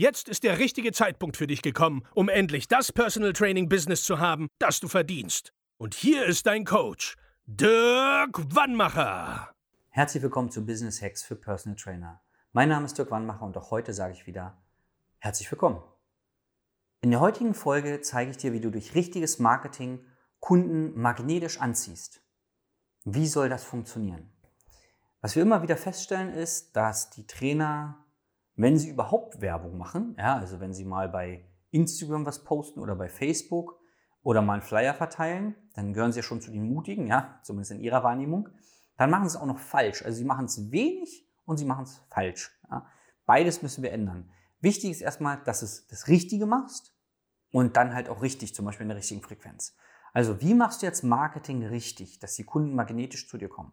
Jetzt ist der richtige Zeitpunkt für dich gekommen, um endlich das Personal Training Business zu haben, das du verdienst. Und hier ist dein Coach, Dirk Wannmacher. Herzlich willkommen zu Business Hacks für Personal Trainer. Mein Name ist Dirk Wannmacher und auch heute sage ich wieder herzlich willkommen. In der heutigen Folge zeige ich dir, wie du durch richtiges Marketing Kunden magnetisch anziehst. Wie soll das funktionieren? Was wir immer wieder feststellen ist, dass die Trainer wenn Sie überhaupt Werbung machen, ja, also wenn Sie mal bei Instagram was posten oder bei Facebook oder mal einen Flyer verteilen, dann gehören Sie ja schon zu den Mutigen, ja, zumindest in Ihrer Wahrnehmung. Dann machen Sie es auch noch falsch. Also Sie machen es wenig und Sie machen es falsch. Ja. Beides müssen wir ändern. Wichtig ist erstmal, dass du das Richtige machst und dann halt auch richtig, zum Beispiel in der richtigen Frequenz. Also wie machst du jetzt Marketing richtig, dass die Kunden magnetisch zu dir kommen?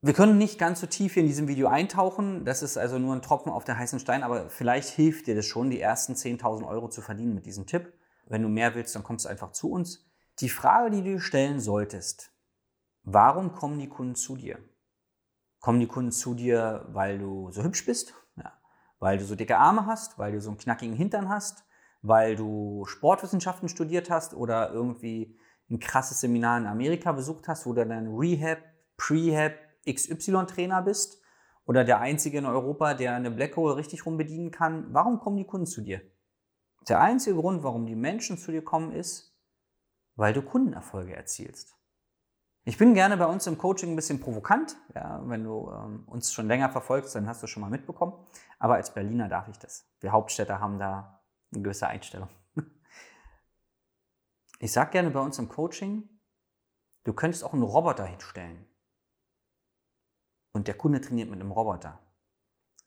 Wir können nicht ganz so tief hier in diesem Video eintauchen. Das ist also nur ein Tropfen auf der heißen Stein, aber vielleicht hilft dir das schon, die ersten 10.000 Euro zu verdienen mit diesem Tipp. Wenn du mehr willst, dann kommst du einfach zu uns. Die Frage, die du dir stellen solltest, warum kommen die Kunden zu dir? Kommen die Kunden zu dir, weil du so hübsch bist? Ja. Weil du so dicke Arme hast? Weil du so einen knackigen Hintern hast? Weil du Sportwissenschaften studiert hast oder irgendwie ein krasses Seminar in Amerika besucht hast, wo du dann Rehab, Prehab, XY-Trainer bist oder der Einzige in Europa, der eine Blackhole richtig rum bedienen kann, warum kommen die Kunden zu dir? Der einzige Grund, warum die Menschen zu dir kommen, ist, weil du Kundenerfolge erzielst. Ich bin gerne bei uns im Coaching ein bisschen provokant. Ja, wenn du ähm, uns schon länger verfolgst, dann hast du schon mal mitbekommen. Aber als Berliner darf ich das. Wir Hauptstädter haben da eine gewisse Einstellung. Ich sage gerne bei uns im Coaching, du könntest auch einen Roboter hinstellen und der Kunde trainiert mit einem Roboter.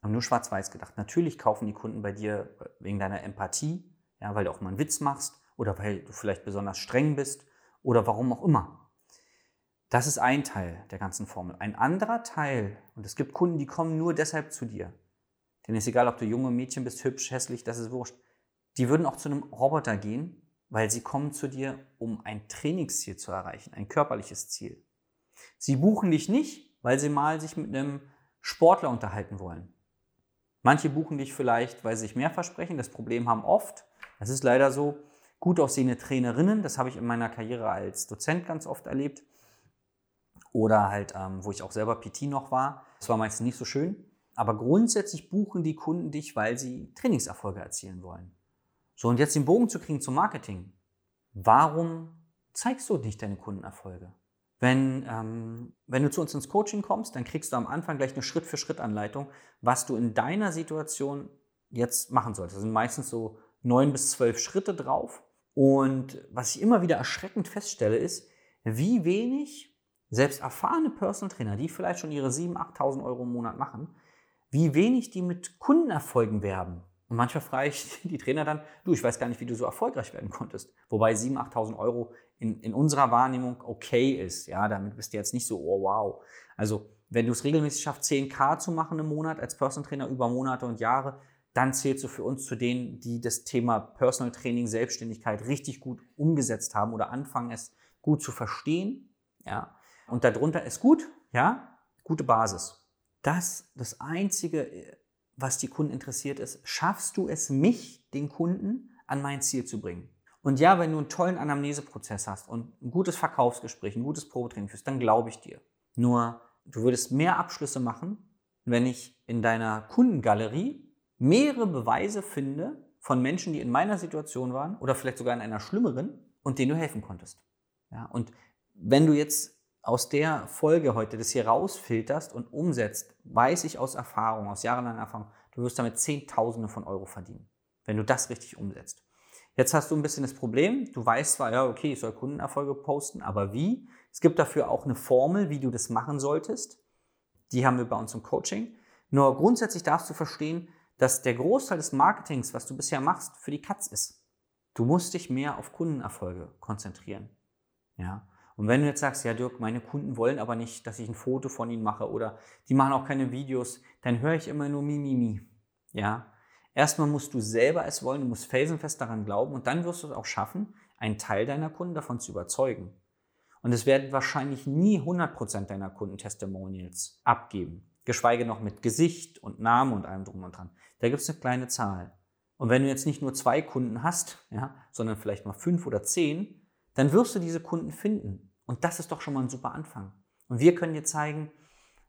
Haben nur schwarz-weiß gedacht. Natürlich kaufen die Kunden bei dir wegen deiner Empathie, ja, weil du auch mal einen Witz machst oder weil du vielleicht besonders streng bist oder warum auch immer. Das ist ein Teil der ganzen Formel. Ein anderer Teil, und es gibt Kunden, die kommen nur deshalb zu dir. Denn es ist egal, ob du junge Mädchen bist, hübsch, hässlich, das ist wurscht. Die würden auch zu einem Roboter gehen, weil sie kommen zu dir, um ein Trainingsziel zu erreichen, ein körperliches Ziel. Sie buchen dich nicht, weil sie mal sich mit einem Sportler unterhalten wollen. Manche buchen dich vielleicht, weil sie sich mehr versprechen. Das Problem haben oft, das ist leider so, gut aussehende Trainerinnen. Das habe ich in meiner Karriere als Dozent ganz oft erlebt. Oder halt, ähm, wo ich auch selber PT noch war. Das war meistens nicht so schön. Aber grundsätzlich buchen die Kunden dich, weil sie Trainingserfolge erzielen wollen. So, und jetzt den Bogen zu kriegen zum Marketing. Warum zeigst du nicht deine Kundenerfolge? Wenn, ähm, wenn du zu uns ins Coaching kommst, dann kriegst du am Anfang gleich eine Schritt-für-Schritt-Anleitung, was du in deiner Situation jetzt machen solltest. Das sind meistens so neun bis zwölf Schritte drauf. Und was ich immer wieder erschreckend feststelle, ist, wie wenig selbst erfahrene Personal Trainer, die vielleicht schon ihre 7.000, 8.000 Euro im Monat machen, wie wenig die mit Kundenerfolgen werben. Und manchmal frage ich die Trainer dann, du, ich weiß gar nicht, wie du so erfolgreich werden konntest. Wobei 7.000, 8.000 Euro in, in unserer Wahrnehmung okay ist. Ja, damit bist du jetzt nicht so, oh wow. Also, wenn du es regelmäßig schaffst, 10k zu machen im Monat als Personal Trainer über Monate und Jahre, dann zählst du für uns zu denen, die das Thema Personal Training, Selbstständigkeit richtig gut umgesetzt haben oder anfangen, es gut zu verstehen. Ja, und darunter ist gut, ja, gute Basis. Das, das einzige was die Kunden interessiert ist, schaffst du es, mich, den Kunden, an mein Ziel zu bringen? Und ja, wenn du einen tollen Anamneseprozess hast und ein gutes Verkaufsgespräch, ein gutes Probetraining führst, dann glaube ich dir. Nur, du würdest mehr Abschlüsse machen, wenn ich in deiner Kundengalerie mehrere Beweise finde von Menschen, die in meiner Situation waren oder vielleicht sogar in einer schlimmeren und denen du helfen konntest. Ja, und wenn du jetzt aus der Folge heute das hier rausfilterst und umsetzt, weiß ich aus Erfahrung, aus jahrelanger Erfahrung, du wirst damit Zehntausende von Euro verdienen, wenn du das richtig umsetzt. Jetzt hast du ein bisschen das Problem, du weißt zwar, ja, okay, ich soll Kundenerfolge posten, aber wie? Es gibt dafür auch eine Formel, wie du das machen solltest. Die haben wir bei uns im Coaching. Nur grundsätzlich darfst du verstehen, dass der Großteil des Marketings, was du bisher machst, für die Katz ist. Du musst dich mehr auf Kundenerfolge konzentrieren. Ja. Und wenn du jetzt sagst, ja Dirk, meine Kunden wollen aber nicht, dass ich ein Foto von ihnen mache oder die machen auch keine Videos, dann höre ich immer nur Mimimi. Ja. Erstmal musst du selber es wollen, du musst felsenfest daran glauben und dann wirst du es auch schaffen, einen Teil deiner Kunden davon zu überzeugen. Und es werden wahrscheinlich nie 100% deiner Kunden Testimonials abgeben. Geschweige noch mit Gesicht und Namen und allem drum und dran. Da gibt es eine kleine Zahl. Und wenn du jetzt nicht nur zwei Kunden hast, ja, sondern vielleicht mal fünf oder zehn, dann wirst du diese Kunden finden. Und das ist doch schon mal ein super Anfang. Und wir können dir zeigen,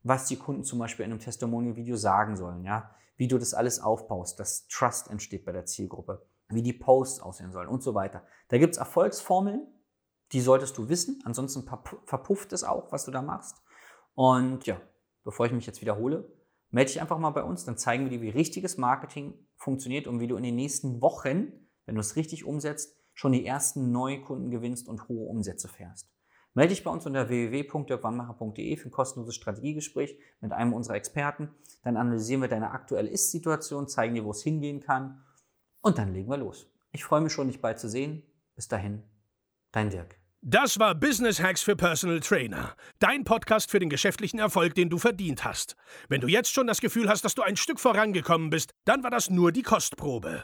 was die Kunden zum Beispiel in einem Testimonial-Video sagen sollen, ja, wie du das alles aufbaust, dass Trust entsteht bei der Zielgruppe, wie die Posts aussehen sollen und so weiter. Da gibt es Erfolgsformeln, die solltest du wissen, ansonsten verpufft es auch, was du da machst. Und ja, bevor ich mich jetzt wiederhole, melde dich einfach mal bei uns, dann zeigen wir dir, wie richtiges Marketing funktioniert und wie du in den nächsten Wochen, wenn du es richtig umsetzt, schon die ersten Neukunden gewinnst und hohe Umsätze fährst. Melde dich bei uns unter www.dirkwannmacher.de für ein kostenloses Strategiegespräch mit einem unserer Experten. Dann analysieren wir deine aktuelle Ist-Situation, zeigen dir, wo es hingehen kann und dann legen wir los. Ich freue mich schon, dich bald zu sehen. Bis dahin, dein Dirk. Das war Business Hacks für Personal Trainer. Dein Podcast für den geschäftlichen Erfolg, den du verdient hast. Wenn du jetzt schon das Gefühl hast, dass du ein Stück vorangekommen bist, dann war das nur die Kostprobe.